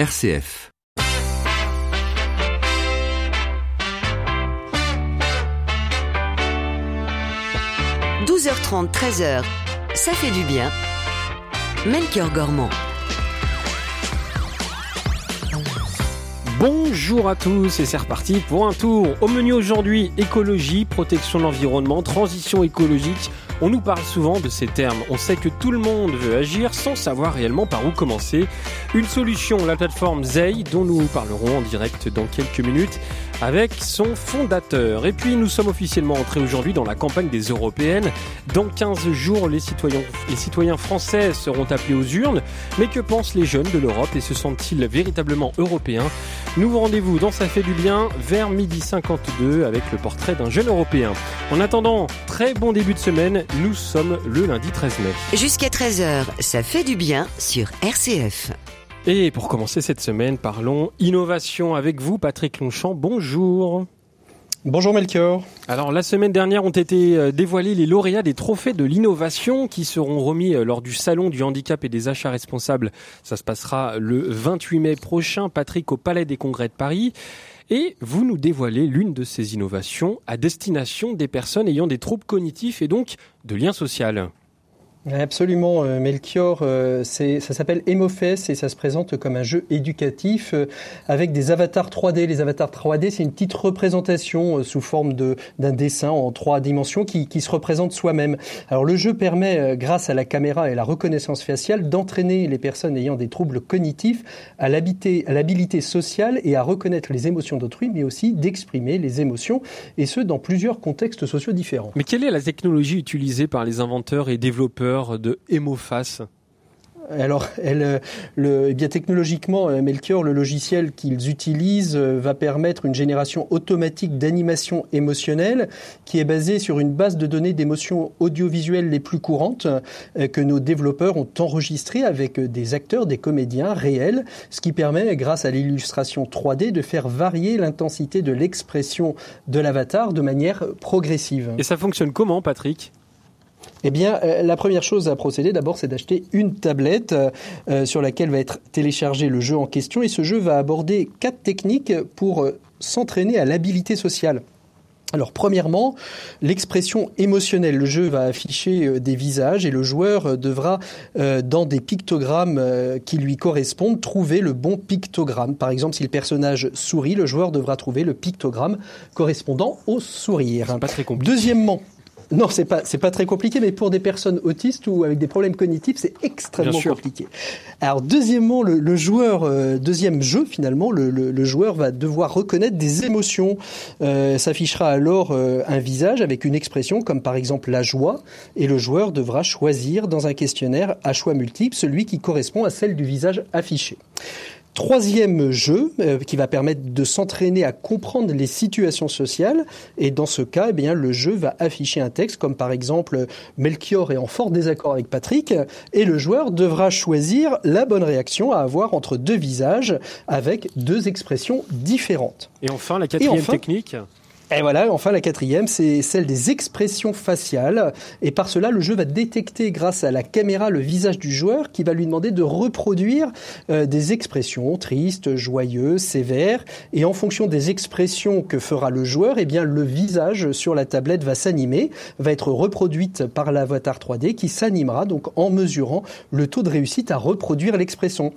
RCF. « 12h30, 13h, ça fait du bien. Melchior Gormand. Bonjour à tous et c'est reparti pour un tour. Au menu aujourd'hui, écologie, protection de l'environnement, transition écologique. On nous parle souvent de ces termes. On sait que tout le monde veut agir sans savoir réellement par où commencer. Une solution, la plateforme Zei, dont nous parlerons en direct dans quelques minutes avec son fondateur. Et puis nous sommes officiellement entrés aujourd'hui dans la campagne des européennes. Dans 15 jours, les citoyens, les citoyens français seront appelés aux urnes. Mais que pensent les jeunes de l'Europe et se sentent-ils véritablement européens? Nous rendez-vous dans Ça fait du bien vers midi 52 avec le portrait d'un jeune européen. En attendant, très bon début de semaine, nous sommes le lundi 13 mai. Jusqu'à 13h, ça fait du bien sur RCF. Et pour commencer cette semaine, parlons innovation avec vous, Patrick Longchamp. Bonjour. Bonjour Melchior. Alors la semaine dernière ont été euh, dévoilés les lauréats des trophées de l'innovation qui seront remis euh, lors du salon du handicap et des achats responsables. Ça se passera le 28 mai prochain, Patrick, au Palais des Congrès de Paris. Et vous nous dévoilez l'une de ces innovations à destination des personnes ayant des troubles cognitifs et donc de lien social. Absolument, euh, Melchior. Euh, ça s'appelle Emofes et ça se présente comme un jeu éducatif euh, avec des avatars 3D. Les avatars 3D, c'est une petite représentation sous forme d'un dessin en trois dimensions qui, qui se représente soi-même. Alors le jeu permet, grâce à la caméra et la reconnaissance faciale, d'entraîner les personnes ayant des troubles cognitifs à l'habilité sociale et à reconnaître les émotions d'autrui, mais aussi d'exprimer les émotions, et ce, dans plusieurs contextes sociaux différents. Mais quelle est la technologie utilisée par les inventeurs et développeurs de Hémoface alors, elle, le, eh bien technologiquement, euh, Melchior, le logiciel qu'ils utilisent euh, va permettre une génération automatique d'animation émotionnelle qui est basée sur une base de données d'émotions audiovisuelles les plus courantes euh, que nos développeurs ont enregistrées avec des acteurs, des comédiens réels, ce qui permet, grâce à l'illustration 3D, de faire varier l'intensité de l'expression de l'avatar de manière progressive. Et ça fonctionne comment, Patrick? Eh bien, euh, la première chose à procéder d'abord, c'est d'acheter une tablette euh, sur laquelle va être téléchargé le jeu en question. Et ce jeu va aborder quatre techniques pour euh, s'entraîner à l'habilité sociale. Alors premièrement, l'expression émotionnelle. Le jeu va afficher des visages et le joueur devra, dans des pictogrammes qui lui correspondent, trouver le bon pictogramme. Par exemple, si le personnage sourit, le joueur devra trouver le pictogramme correspondant au sourire. Pas très compliqué. Deuxièmement, non, c'est pas c'est pas très compliqué, mais pour des personnes autistes ou avec des problèmes cognitifs, c'est extrêmement compliqué. Alors deuxièmement, le, joueur euh, deuxième jeu finalement, le, le, joueur va devoir reconnaître des émotions. Euh, S'affichera alors euh, un visage avec une expression comme par exemple la joie, et le joueur devra choisir dans un questionnaire à choix multiples celui qui correspond à celle du visage affiché. Troisième jeu euh, qui va permettre de s'entraîner à comprendre les situations sociales et dans ce cas, eh bien, le jeu va afficher un texte comme par exemple Melchior est en fort désaccord avec Patrick et le joueur devra choisir la bonne réaction à avoir entre deux visages avec deux expressions différentes. Et enfin, la quatrième technique et voilà, enfin la quatrième, c'est celle des expressions faciales. Et par cela, le jeu va détecter grâce à la caméra le visage du joueur qui va lui demander de reproduire euh, des expressions tristes, joyeuses, sévères. Et en fonction des expressions que fera le joueur, eh bien le visage sur la tablette va s'animer, va être reproduite par l'avatar 3D qui s'animera donc en mesurant le taux de réussite à reproduire l'expression.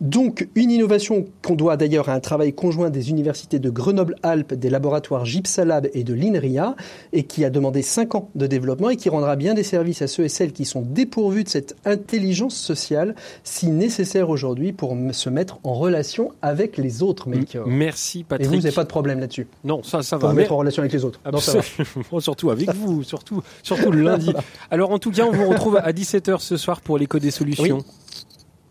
Donc une innovation qu'on doit d'ailleurs à un travail conjoint des universités de Grenoble-Alpes, des laboratoires Gipsalab et de l'INRIA, et qui a demandé 5 ans de développement et qui rendra bien des services à ceux et celles qui sont dépourvus de cette intelligence sociale si nécessaire aujourd'hui pour se mettre en relation avec les autres. Merci Patrick. Et vous n'avez pas de problème là-dessus? Non, ça, ça va. Pour mettre en relation avec les autres. Non, ça va. surtout avec vous, surtout, surtout le lundi. Alors en tout cas, on vous retrouve à 17h ce soir pour l'écho des solutions.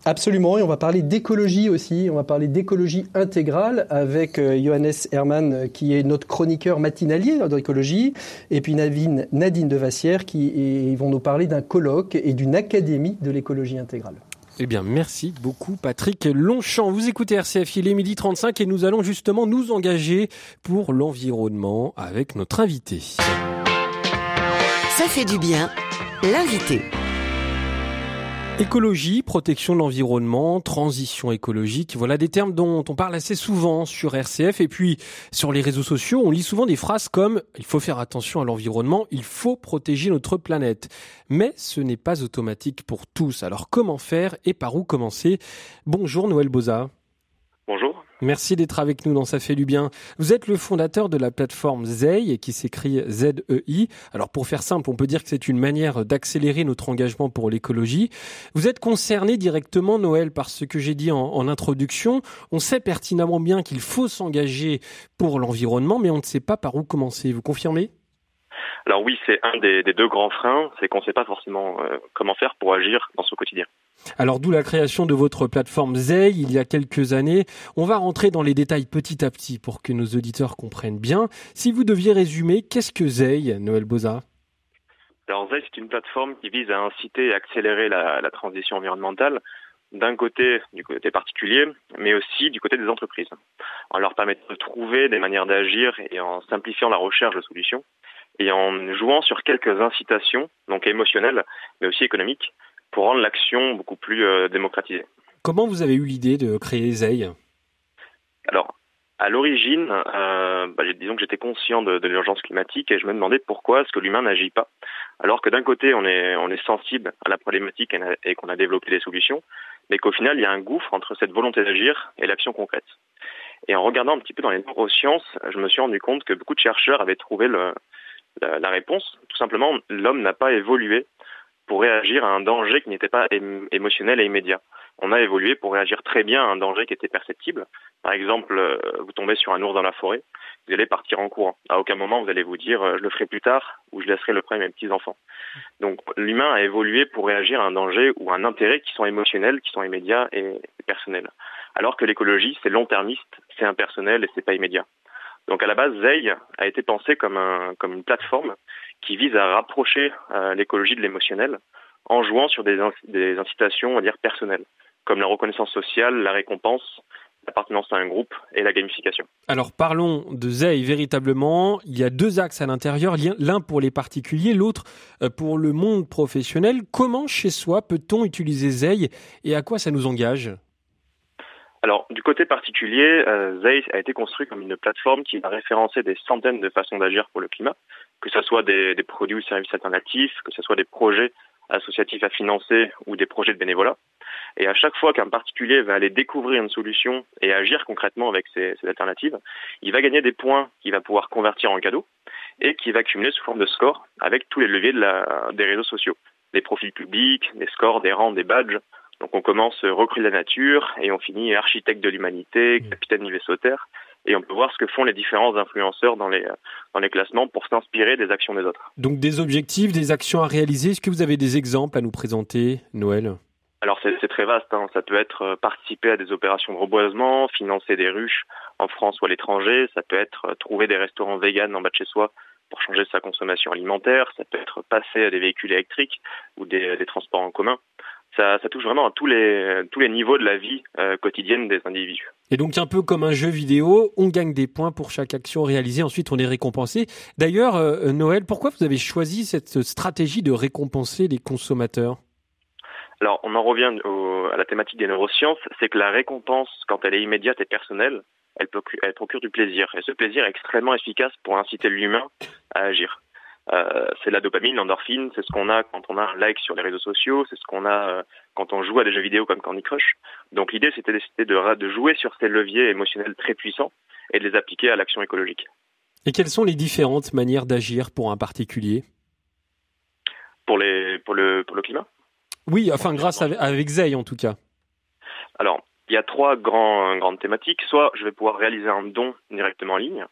Absolument, et on va parler d'écologie aussi, on va parler d'écologie intégrale avec euh, Johannes Hermann euh, qui est notre chroniqueur matinalier d'écologie, et puis Nadine, Nadine Devassière qui vont nous parler d'un colloque et d'une académie de l'écologie intégrale. Eh bien, merci beaucoup Patrick Longchamp. Vous écoutez RCF, il est midi 35 et nous allons justement nous engager pour l'environnement avec notre invité. Ça fait du bien, l'invité. Écologie, protection de l'environnement, transition écologique, voilà des termes dont on parle assez souvent sur RCF et puis sur les réseaux sociaux, on lit souvent des phrases comme il faut faire attention à l'environnement, il faut protéger notre planète. Mais ce n'est pas automatique pour tous. Alors comment faire et par où commencer? Bonjour Noël Boza. Bonjour. Merci d'être avec nous dans Ça fait du bien. Vous êtes le fondateur de la plateforme ZEI qui s'écrit Z-E-I. Alors pour faire simple, on peut dire que c'est une manière d'accélérer notre engagement pour l'écologie. Vous êtes concerné directement, Noël, par ce que j'ai dit en, introduction. On sait pertinemment bien qu'il faut s'engager pour l'environnement, mais on ne sait pas par où commencer. Vous confirmez? Alors oui, c'est un des, des, deux grands freins, c'est qu'on ne sait pas forcément euh, comment faire pour agir dans son quotidien. Alors d'où la création de votre plateforme ZEI il y a quelques années. On va rentrer dans les détails petit à petit pour que nos auditeurs comprennent bien. Si vous deviez résumer, qu'est-ce que ZEI, Noël Boza? Alors ZEI, c'est une plateforme qui vise à inciter et accélérer la, la transition environnementale d'un côté du côté particulier, mais aussi du côté des entreprises, en leur permettant de trouver des manières d'agir et en simplifiant la recherche de solutions et en jouant sur quelques incitations, donc émotionnelles, mais aussi économiques, pour rendre l'action beaucoup plus euh, démocratisée. Comment vous avez eu l'idée de créer ZEI Alors, à l'origine, euh, bah, disons que j'étais conscient de, de l'urgence climatique et je me demandais pourquoi est-ce que l'humain n'agit pas, alors que d'un côté on est, on est sensible à la problématique et, et qu'on a développé des solutions, mais qu'au final il y a un gouffre entre cette volonté d'agir et l'action concrète. Et en regardant un petit peu dans les neurosciences, je me suis rendu compte que beaucoup de chercheurs avaient trouvé le, la, la réponse, tout simplement, l'homme n'a pas évolué pour réagir à un danger qui n'était pas émotionnel et immédiat. On a évolué pour réagir très bien à un danger qui était perceptible. Par exemple, euh, vous tombez sur un ours dans la forêt, vous allez partir en courant. À aucun moment vous allez vous dire euh, je le ferai plus tard ou je laisserai le premier à mes petits enfants. Donc l'humain a évolué pour réagir à un danger ou un intérêt qui sont émotionnels, qui sont immédiats et personnels. Alors que l'écologie c'est long-termiste, c'est impersonnel et c'est pas immédiat. Donc à la base, ZEI a été pensé comme, un, comme une plateforme qui vise à rapprocher euh, l'écologie de l'émotionnel en jouant sur des, des incitations, on va dire, personnelles, comme la reconnaissance sociale, la récompense, l'appartenance à un groupe et la gamification. Alors parlons de ZEI véritablement. Il y a deux axes à l'intérieur, l'un pour les particuliers, l'autre euh, pour le monde professionnel. Comment chez soi peut-on utiliser ZEI et à quoi ça nous engage? Alors, du côté particulier, euh, ZEI a été construit comme une plateforme qui va référencer des centaines de façons d'agir pour le climat, que ce soit des, des, produits ou services alternatifs, que ce soit des projets associatifs à financer ou des projets de bénévolat. Et à chaque fois qu'un particulier va aller découvrir une solution et agir concrètement avec ces, ces alternatives, il va gagner des points qu'il va pouvoir convertir en cadeaux et qui va accumuler sous forme de score avec tous les leviers de la, des réseaux sociaux, des profils publics, des scores, des rangs, des badges, donc on commence recrue de la nature et on finit architecte de l'humanité, mmh. capitaine du vaisseau Terre. Et on peut voir ce que font les différents influenceurs dans les, dans les classements pour s'inspirer des actions des autres. Donc des objectifs, des actions à réaliser. Est-ce que vous avez des exemples à nous présenter, Noël? Alors c'est très vaste, hein. ça peut être euh, participer à des opérations de reboisement, financer des ruches en France ou à l'étranger, ça peut être euh, trouver des restaurants véganes en bas de chez soi pour changer sa consommation alimentaire, ça peut être passer à des véhicules électriques ou des, des transports en commun ça, ça, touche vraiment à tous les, tous les niveaux de la vie euh, quotidienne des individus. Et donc un peu comme un jeu vidéo, on gagne des points pour chaque action réalisée, ensuite on est récompensé. D'ailleurs, euh, Noël, pourquoi vous avez choisi cette stratégie de récompenser les consommateurs? Alors on en revient au, à la thématique des neurosciences, c'est que la récompense, quand elle est immédiate et personnelle, elle, peut, elle procure du plaisir. Et ce plaisir est extrêmement efficace pour inciter l'humain à agir. Euh, c'est la dopamine, l'endorphine, c'est ce qu'on a quand on a un like sur les réseaux sociaux, c'est ce qu'on a euh, quand on joue à des jeux vidéo comme Candy Crush. Donc l'idée c'était de, de jouer sur ces leviers émotionnels très puissants et de les appliquer à l'action écologique. Et quelles sont les différentes manières d'agir pour un particulier? Pour, les, pour, le, pour le climat? Oui, enfin grâce à, avec ZEI en tout cas. Alors, il y a trois grands, grandes thématiques. Soit je vais pouvoir réaliser un don directement en ligne,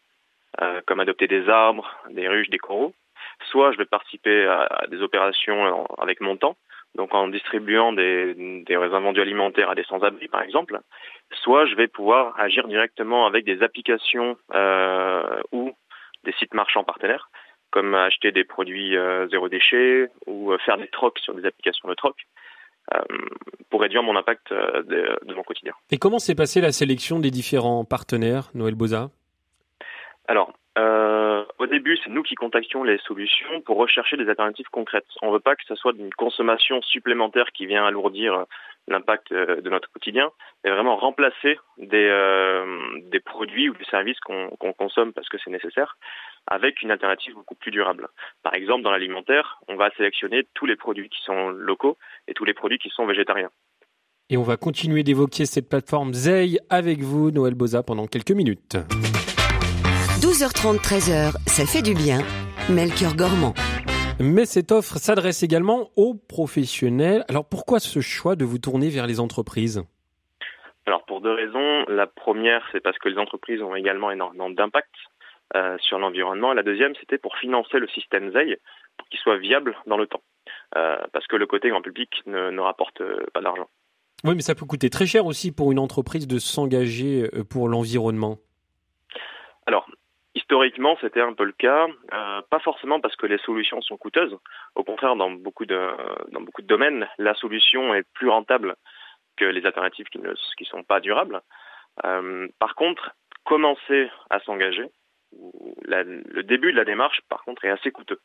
euh, comme adopter des arbres, des ruches, des coraux soit je vais participer à, des opérations avec mon temps, donc en distribuant des, des invendus alimentaires à des sans-abri par exemple, soit je vais pouvoir agir directement avec des applications euh, ou des sites marchands partenaires, comme acheter des produits euh, zéro déchet ou euh, faire des trocs sur des applications de troc. Euh, pour réduire mon impact euh, de, de, mon quotidien. Et comment s'est passée la sélection des différents partenaires, Noël Boza? Alors, euh, au début, c'est nous qui contactions les solutions pour rechercher des alternatives concrètes. On ne veut pas que ce soit une consommation supplémentaire qui vient alourdir l'impact euh, de notre quotidien, mais vraiment remplacer des, euh, produits ou des services qu'on consomme parce que c'est nécessaire avec une alternative beaucoup plus durable. Par exemple, dans l'alimentaire, on va sélectionner tous les produits qui sont locaux et tous les produits qui sont végétariens. Et on va continuer d'évoquer cette plateforme Zei avec vous, Noël Boza, pendant quelques minutes. 12h30, 13h, ça fait du bien. Melchior Gormand. Mais cette offre s'adresse également aux professionnels. Alors pourquoi ce choix de vous tourner vers les entreprises? Alors pour deux raisons. La première, c'est parce que les entreprises ont également énormément d'impact euh, sur l'environnement. La deuxième, c'était pour financer le système ZEI pour qu'il soit viable dans le temps. Euh, parce que le côté grand public ne, ne rapporte euh, pas d'argent. Oui, mais ça peut coûter très cher aussi pour une entreprise de s'engager pour l'environnement. Alors, Historiquement, c'était un peu le cas, euh, pas forcément parce que les solutions sont coûteuses. Au contraire, dans beaucoup de domaines, la solution est plus rentable que les alternatives qui ne sont pas durables. Euh, par contre, commencer à s'engager, le début de la démarche, par contre, est assez coûteux.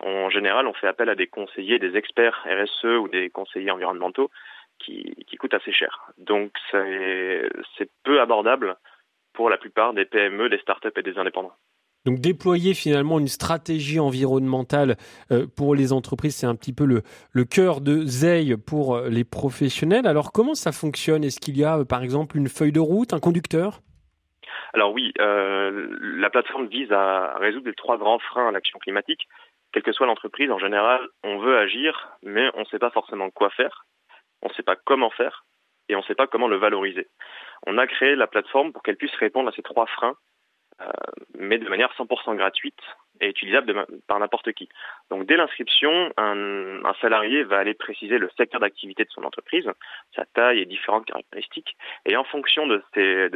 En général, on fait appel à des conseillers, des experts RSE ou des conseillers environnementaux qui coûtent assez cher. Donc, c'est peu abordable pour la plupart des PME, des startups et des indépendants. Donc déployer finalement une stratégie environnementale euh, pour les entreprises, c'est un petit peu le, le cœur de ZEI pour euh, les professionnels. Alors comment ça fonctionne? Est-ce qu'il y a euh, par exemple une feuille de route, un conducteur? Alors oui, euh, la plateforme vise à résoudre les trois grands freins à l'action climatique. Quelle que soit l'entreprise, en général, on veut agir, mais on ne sait pas forcément quoi faire, on ne sait pas comment faire, et on ne sait pas comment le valoriser. On a créé la plateforme pour qu'elle puisse répondre à ces trois freins, euh, mais de manière 100% gratuite et utilisable par n'importe qui. Donc dès l'inscription, un, salarié va aller préciser le secteur d'activité de son entreprise, sa taille et différentes caractéristiques, et en fonction de,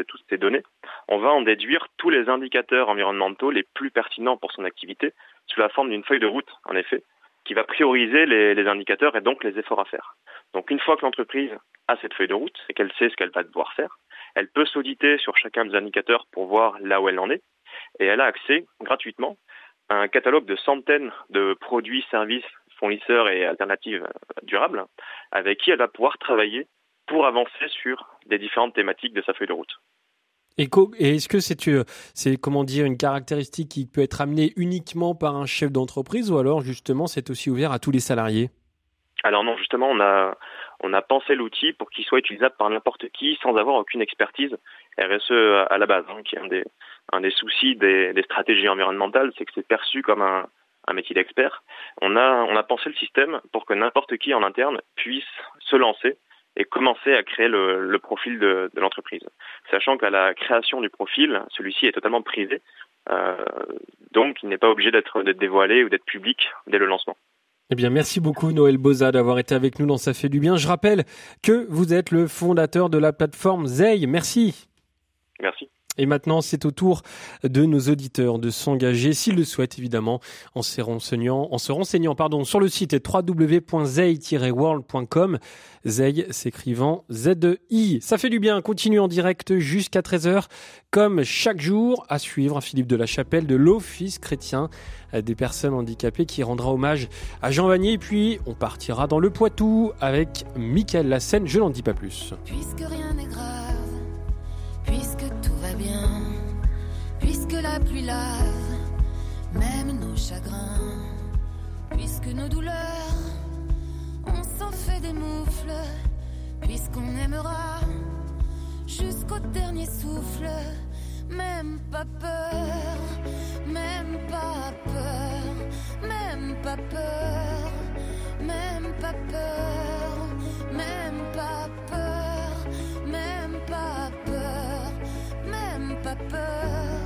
toutes ces données, on va en déduire tous les indicateurs environnementaux les plus pertinents pour son activité sous la forme d'une feuille de route, en effet, qui va prioriser les indicateurs et donc les efforts à faire. Donc une fois que l'entreprise a cette feuille de route et qu'elle sait ce qu'elle va devoir faire, elle peut s'auditer sur chacun des indicateurs pour voir là où elle en est, et elle a accès gratuitement à un catalogue de centaines de produits, services, fournisseurs et alternatives durables, avec qui elle va pouvoir travailler pour avancer sur des différentes thématiques de sa feuille de route. Et est-ce que c'est euh, c'est comment dire une caractéristique qui peut être amenée uniquement par un chef d'entreprise ou alors justement c'est aussi ouvert à tous les salariés? Alors non, justement on a on a pensé l'outil pour qu'il soit utilisable par n'importe qui sans avoir aucune expertise RSE à la base, hein, qui est un des, un des soucis des, des stratégies environnementales, c'est que c'est perçu comme un, un métier d'expert. On a, on a pensé le système pour que n'importe qui en interne puisse se lancer et commencer à créer le, le profil de, de l'entreprise. Sachant qu'à la création du profil, celui-ci est totalement privé, euh, donc il n'est pas obligé d'être dévoilé ou d'être public dès le lancement. Eh bien, merci beaucoup Noël Boza d'avoir été avec nous dans Ça fait du bien. Je rappelle que vous êtes le fondateur de la plateforme Zei. Merci. Merci. Et maintenant, c'est au tour de nos auditeurs de s'engager, s'ils le souhaitent évidemment, en se renseignant, en se renseignant pardon, sur le site www.zei-world.com. Zei s'écrivant Z-I. Ça fait du bien, continue en direct jusqu'à 13h, comme chaque jour, à suivre Philippe de la Chapelle de l'Office chrétien des personnes handicapées qui rendra hommage à Jean Vanier. Et puis, on partira dans le Poitou avec Michael Lassen, je n'en dis pas plus. Puisque rien n'est grave, la pluie lave, même nos chagrins, puisque nos douleurs, on s'en fait des moufles, puisqu'on aimera jusqu'au dernier souffle, même pas peur, même pas peur, même pas peur, même pas peur, même pas peur, même pas peur, même pas peur, même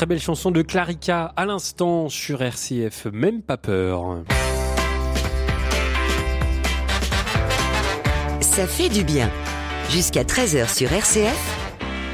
Très belle chanson de Clarica à l'instant sur RCF, même pas peur. Ça fait du bien. Jusqu'à 13h sur RCF,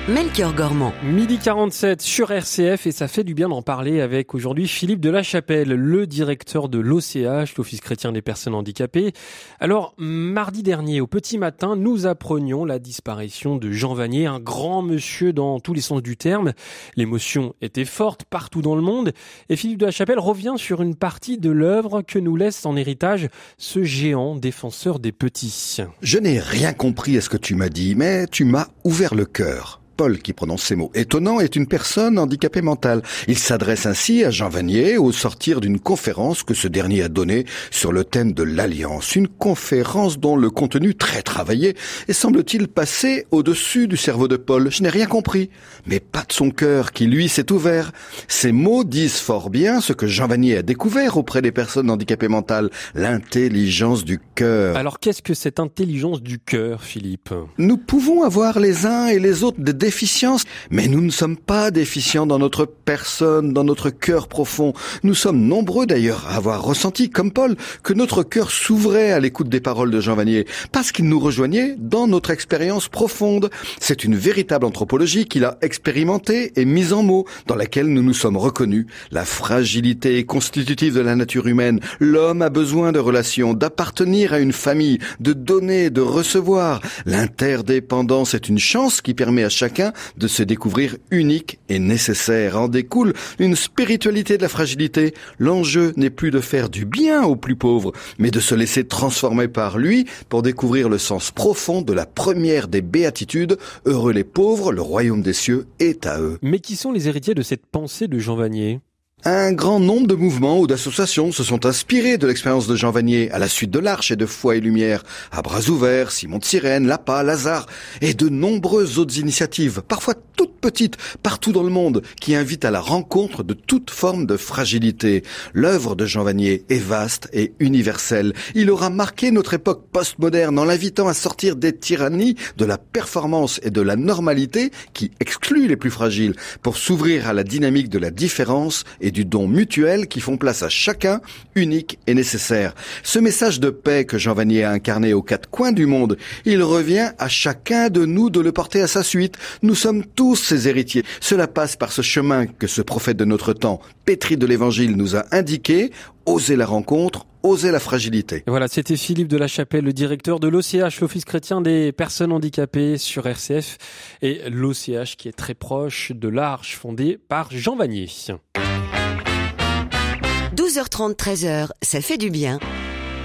Melchior Gormand. Midi 47 sur RCF et ça fait du bien d'en parler avec aujourd'hui Philippe de la Chapelle, le directeur de l'OCH, l'Office chrétien des personnes handicapées. Alors, mardi dernier, au petit matin, nous apprenions la disparition de Jean Vanier, un grand monsieur dans tous les sens du terme. L'émotion était forte partout dans le monde et Philippe de la Chapelle revient sur une partie de l'œuvre que nous laisse en héritage ce géant défenseur des petits. Je n'ai rien compris à ce que tu m'as dit, mais tu m'as ouvert le cœur. Paul qui prononce ces mots étonnants est une personne handicapée mentale. Il s'adresse ainsi à Jean Vanier au sortir d'une conférence que ce dernier a donnée sur le thème de l'alliance. Une conférence dont le contenu très travaillé est semble-t-il passé au-dessus du cerveau de Paul. Je n'ai rien compris, mais pas de son cœur qui lui s'est ouvert. Ces mots disent fort bien ce que Jean Vanier a découvert auprès des personnes handicapées mentales, l'intelligence du cœur. Alors qu'est-ce que cette intelligence du cœur, Philippe? Nous pouvons avoir les uns et les autres des déficiences, mais nous ne sommes pas déficients dans notre personne, dans notre cœur profond. Nous sommes nombreux d'ailleurs à avoir ressenti, comme Paul, que notre cœur s'ouvrait à l'écoute des paroles de Jean Vanier, parce qu'il nous rejoignait dans notre expérience profonde. C'est une véritable anthropologie qu'il a expérimentée et mise en mots, dans laquelle nous nous sommes reconnus. La fragilité constitutive de la nature humaine. L'homme a besoin de relations, d'appartenir à une famille, de donner, de recevoir. L'interdépendance est une chance qui permet à chacun de se découvrir unique et nécessaire. En découle une spiritualité de la fragilité. L'enjeu n'est plus de faire du bien aux plus pauvres, mais de se laisser transformer par lui pour découvrir le sens profond de la première des béatitudes. Heureux les pauvres, le royaume des cieux est à eux. Mais qui sont les héritiers de cette pensée de Jean Vanier? Un grand nombre de mouvements ou d'associations se sont inspirés de l'expérience de Jean Vanier à la suite de l'Arche et de Foi et Lumière, à bras ouverts, Simon de Sirène, Lapa, Lazare et de nombreuses autres initiatives, parfois toutes petites, partout dans le monde, qui invitent à la rencontre de toute forme de fragilité. L'œuvre de Jean Vanier est vaste et universelle. Il aura marqué notre époque postmoderne en l'invitant à sortir des tyrannies, de la performance et de la normalité qui excluent les plus fragiles pour s'ouvrir à la dynamique de la différence du don mutuel qui font place à chacun, unique et nécessaire. Ce message de paix que Jean Vanier a incarné aux quatre coins du monde, il revient à chacun de nous de le porter à sa suite. Nous sommes tous ses héritiers. Cela passe par ce chemin que ce prophète de notre temps, pétri de l'évangile, nous a indiqué. Oser la rencontre, oser la fragilité. Et voilà, c'était Philippe de la Chapelle, le directeur de l'OCH, l'Office chrétien des personnes handicapées sur RCF, et l'OCH qui est très proche de l'Arche fondée par Jean Vanier. 12h30, 13h, ça fait du bien.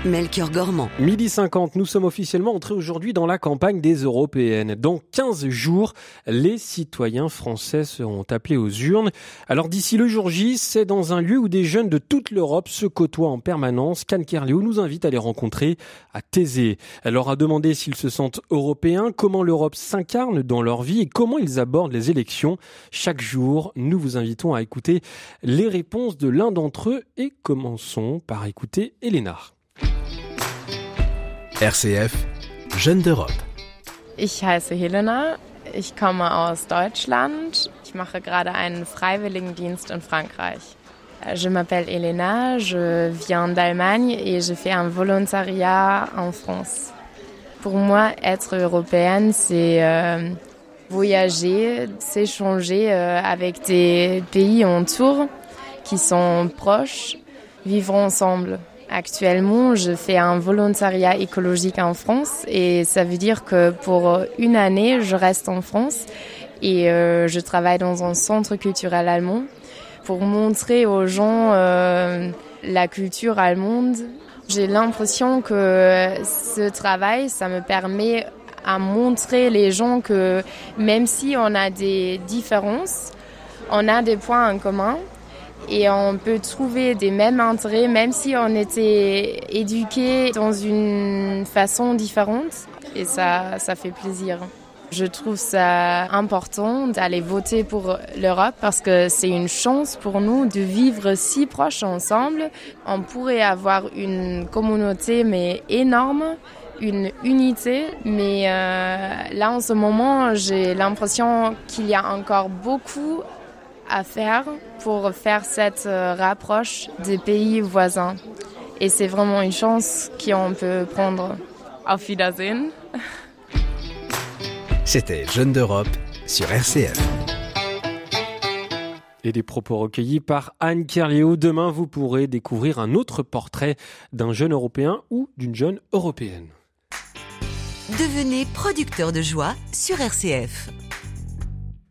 Melchior Gormand. Midi 50, nous sommes officiellement entrés aujourd'hui dans la campagne des européennes. Dans 15 jours, les citoyens français seront appelés aux urnes. Alors d'ici le jour J, c'est dans un lieu où des jeunes de toute l'Europe se côtoient en permanence. Can Kerléo nous invite à les rencontrer à Thésée. Elle leur a demandé s'ils se sentent européens, comment l'Europe s'incarne dans leur vie et comment ils abordent les élections. Chaque jour, nous vous invitons à écouter les réponses de l'un d'entre eux et commençons par écouter Elénar. RCF, Jeunes d'Europe. Ich heiße Helena, ich komme aus Deutschland. Ich mache gerade einen Freiwilligendienst in Frankreich. Je m'appelle Elena, je viens d'Allemagne et je fais un volontariat en France. Pour moi, être européenne, c'est euh, voyager, s'échanger euh, avec des pays autour qui sont proches, vivre ensemble. Actuellement, je fais un volontariat écologique en France et ça veut dire que pour une année, je reste en France et euh, je travaille dans un centre culturel allemand pour montrer aux gens euh, la culture allemande. J'ai l'impression que ce travail, ça me permet à montrer les gens que même si on a des différences, on a des points en commun et on peut trouver des mêmes intérêts même si on était éduqué dans une façon différente et ça, ça fait plaisir. Je trouve ça important d'aller voter pour l'Europe parce que c'est une chance pour nous de vivre si proches ensemble. On pourrait avoir une communauté mais énorme, une unité, mais euh, là en ce moment j'ai l'impression qu'il y a encore beaucoup à faire pour faire cette euh, rapproche des pays voisins. Et c'est vraiment une chance qu'on peut prendre. Auf Wiedersehen. C'était Jeunes d'Europe sur RCF. Et des propos recueillis par Anne Kerléo. Demain, vous pourrez découvrir un autre portrait d'un jeune Européen ou d'une jeune Européenne. Devenez producteur de joie sur RCF.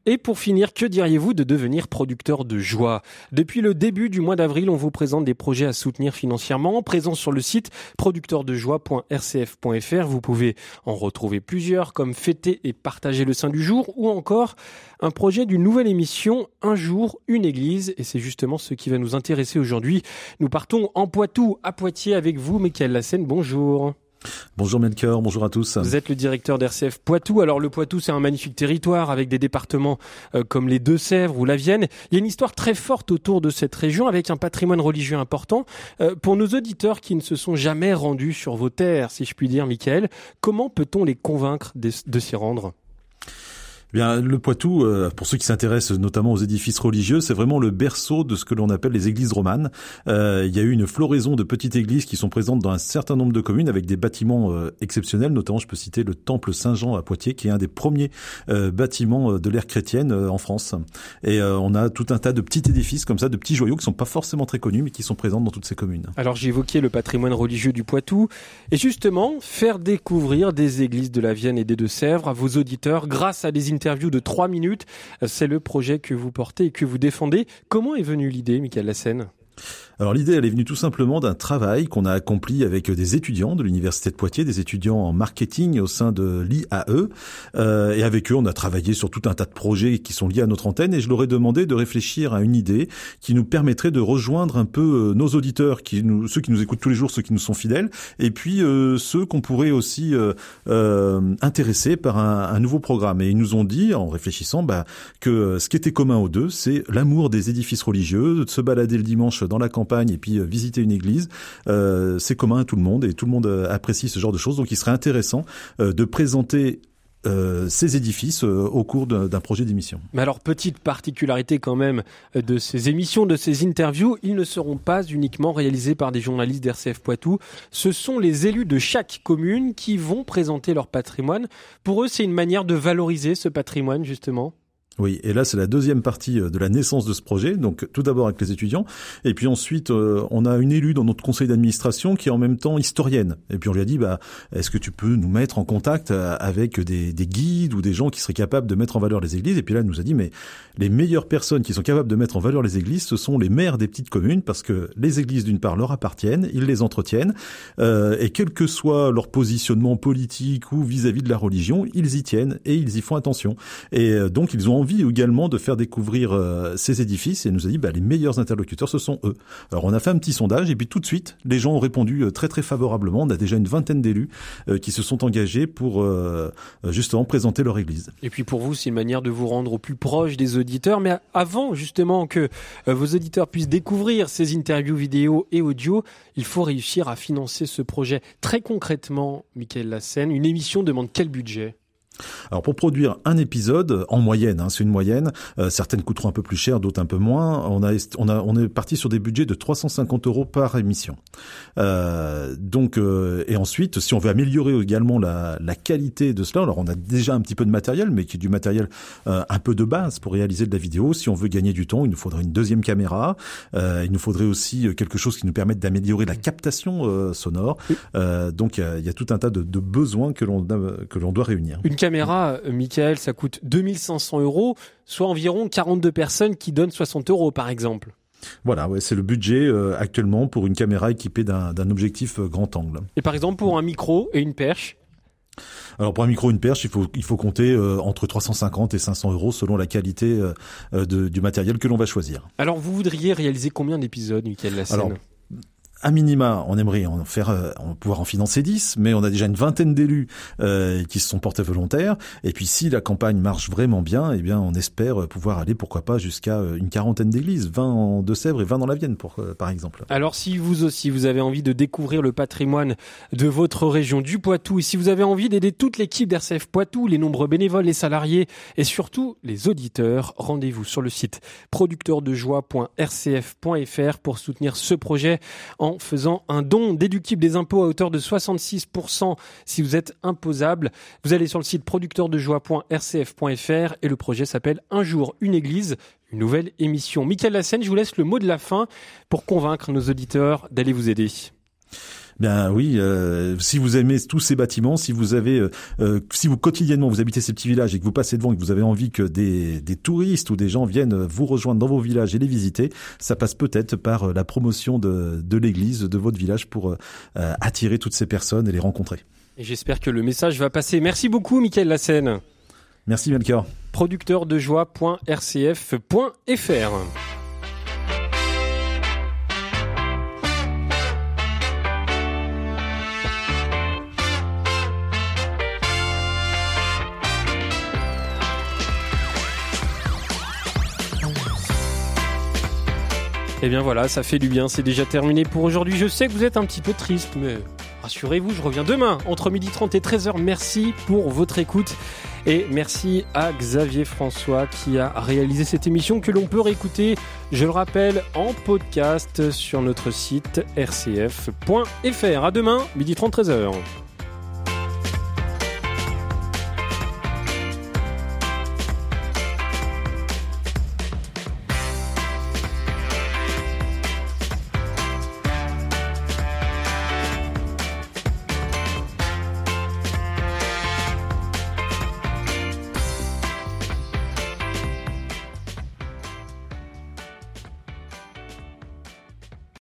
Et pour finir, que diriez-vous de devenir producteur de joie? Depuis le début du mois d'avril, on vous présente des projets à soutenir financièrement. Présents sur le site producteurdejoie.rcf.fr, vous pouvez en retrouver plusieurs comme fêter et partager le sein du jour ou encore un projet d'une nouvelle émission Un jour, une église. Et c'est justement ce qui va nous intéresser aujourd'hui. Nous partons en Poitou, à Poitiers avec vous, Michael Lassen. Bonjour. Bonjour Melchior, bonjour à tous. Vous êtes le directeur d'RCF Poitou. Alors le Poitou, c'est un magnifique territoire avec des départements euh, comme les Deux-Sèvres ou la Vienne. Il y a une histoire très forte autour de cette région avec un patrimoine religieux important. Euh, pour nos auditeurs qui ne se sont jamais rendus sur vos terres, si je puis dire, Michael, comment peut-on les convaincre de, de s'y rendre? Eh Bien, le Poitou, euh, pour ceux qui s'intéressent notamment aux édifices religieux, c'est vraiment le berceau de ce que l'on appelle les églises romanes. Euh, il y a eu une floraison de petites églises qui sont présentes dans un certain nombre de communes avec des bâtiments euh, exceptionnels. Notamment, je peux citer le Temple Saint-Jean à Poitiers, qui est un des premiers euh, bâtiments de l'ère chrétienne euh, en France. Et euh, on a tout un tas de petits édifices comme ça, de petits joyaux qui sont pas forcément très connus, mais qui sont présents dans toutes ces communes. Alors évoqué le patrimoine religieux du Poitou et justement faire découvrir des églises de la Vienne et des Deux-Sèvres à vos auditeurs grâce à des interviews de trois minutes. C'est le projet que vous portez et que vous défendez. Comment est venue l'idée, Michael Lassen Alors l'idée, elle est venue tout simplement d'un travail qu'on a accompli avec des étudiants de l'université de Poitiers, des étudiants en marketing au sein de l'IAE, euh, et avec eux, on a travaillé sur tout un tas de projets qui sont liés à notre antenne, et je leur ai demandé de réfléchir à une idée qui nous permettrait de rejoindre un peu euh, nos auditeurs, qui nous, ceux qui nous écoutent tous les jours, ceux qui nous sont fidèles, et puis euh, ceux qu'on pourrait aussi euh, euh, intéresser par un, un nouveau programme. Et ils nous ont dit, en réfléchissant, bah, que ce qui était commun aux deux, c'est l'amour des édifices religieux, de se balader le dimanche dans la campagne et puis euh, visiter une église, euh, c'est commun à tout le monde et tout le monde euh, apprécie ce genre de choses. Donc il serait intéressant de présenter ces édifices au cours d'un projet d'émission. Mais alors, petite particularité quand même de ces émissions, de ces interviews, ils ne seront pas uniquement réalisés par des journalistes d'RCF Poitou. Ce sont les élus de chaque commune qui vont présenter leur patrimoine. Pour eux, c'est une manière de valoriser ce patrimoine, justement. Oui, et là c'est la deuxième partie euh, de la naissance de ce projet. Donc tout d'abord avec les étudiants, et puis ensuite euh, on a une élue dans notre conseil d'administration qui est en même temps historienne. Et puis on lui a dit bah est-ce que tu peux nous mettre en contact euh, avec des, des guides ou des gens qui seraient capables de mettre en valeur les églises? Et puis là elle nous a dit mais les meilleures personnes qui sont capables de mettre en valeur les églises, ce sont les maires des petites communes parce que les églises d'une part leur appartiennent, ils les entretiennent, euh, et quel que soit leur positionnement politique ou vis-à-vis de la religion, ils y tiennent et ils y font attention. Et euh, donc ils ont envie également de faire découvrir euh, ces édifices et nous a dit bah, les meilleurs interlocuteurs ce sont eux. Alors on a fait un petit sondage et puis tout de suite les gens ont répondu euh, très très favorablement. On a déjà une vingtaine d'élus euh, qui se sont engagés pour euh, justement présenter leur église. Et puis pour vous, c'est une manière de vous rendre au plus proche des auditeurs. Mais avant justement que euh, vos auditeurs puissent découvrir ces interviews vidéo et audio, il faut réussir à financer ce projet. Très concrètement, Michael Lassen, une émission demande quel budget? Alors pour produire un épisode, en moyenne, hein, c'est une moyenne, euh, certaines coûteront un peu plus cher, d'autres un peu moins. On a, on a, on est parti sur des budgets de 350 euros par émission. Euh, donc euh, et ensuite, si on veut améliorer également la, la qualité de cela, alors on a déjà un petit peu de matériel, mais qui est du matériel euh, un peu de base pour réaliser de la vidéo. Si on veut gagner du temps, il nous faudrait une deuxième caméra. Euh, il nous faudrait aussi euh, quelque chose qui nous permette d'améliorer la captation euh, sonore. Euh, donc il y a, il y a tout un tas de, de besoins que l'on a- que l'on doit réunir. Une caméra, euh, Michael, ça coûte 2500 euros, soit environ 42 personnes qui donnent 60 euros par exemple. Voilà, ouais, c'est le budget euh, actuellement pour une caméra équipée d'un objectif euh, grand angle. Et par exemple pour un micro et une perche, Alors pour un micro, une perche, il faut il faut compter euh, entre 350 et 500 euros selon la qualité de- du matériel que l'on va choisir. alors vous voudriez réaliser combien d'épisodes, Michael Alors, À minima, on aimerait en faire, euh, pouvoir en financer 10, mais on a déjà une vingtaine d'élus euh, qui se sont portés volontaires. Et puis si la campagne marche vraiment bien, eh bien on espère pouvoir aller, pourquoi pas, jusqu'à euh, une quarantaine d'églises, 20 en Deux-Sèvres et 20 dans la Vienne, pour, euh, par exemple. Alors si vous aussi vous avez envie de découvrir le patrimoine de votre région du Poitou et si vous avez envie d'aider toute l'équipe d'RCF Poitou, les nombreux bénévoles, les salariés et surtout les auditeurs, rendez-vous sur le site producteurdejoie.rcf.fr pour soutenir ce projet en faisant un don déductible des impôts à hauteur de 66% si vous êtes imposable. Vous allez sur le site producteurdejoie.rcf.fr et le projet s'appelle Un jour une église une nouvelle émission. Michael Lassen, je vous laisse le mot de la fin pour convaincre nos auditeurs d'aller vous aider. Bien oui, euh, si vous aimez tous ces bâtiments, si vous avez, euh, euh, si vous quotidiennement vous habitez ces petits villages et que vous passez devant et que vous avez envie que des, des touristes ou des gens viennent vous rejoindre dans vos villages et les visiter, ça passe peut-être par la promotion de, de l'église de votre village pour euh, attirer toutes ces personnes et les rencontrer. Et j'espère que le message va passer. Merci beaucoup, Michael Lassen. Merci Melchior. Producteur de joie.rcf.fr. Et Eh bien voilà, ça fait du bien, c'est déjà terminé pour aujourd'hui. Je sais que vous êtes un petit peu triste, mais rassurez-vous, je reviens demain entre 12h30 et 13h. Merci pour votre écoute et merci à Xavier François qui a réalisé cette émission que l'on peut réécouter, je le rappelle, en podcast sur notre site rcf.fr. À demain, 12h30, 13h.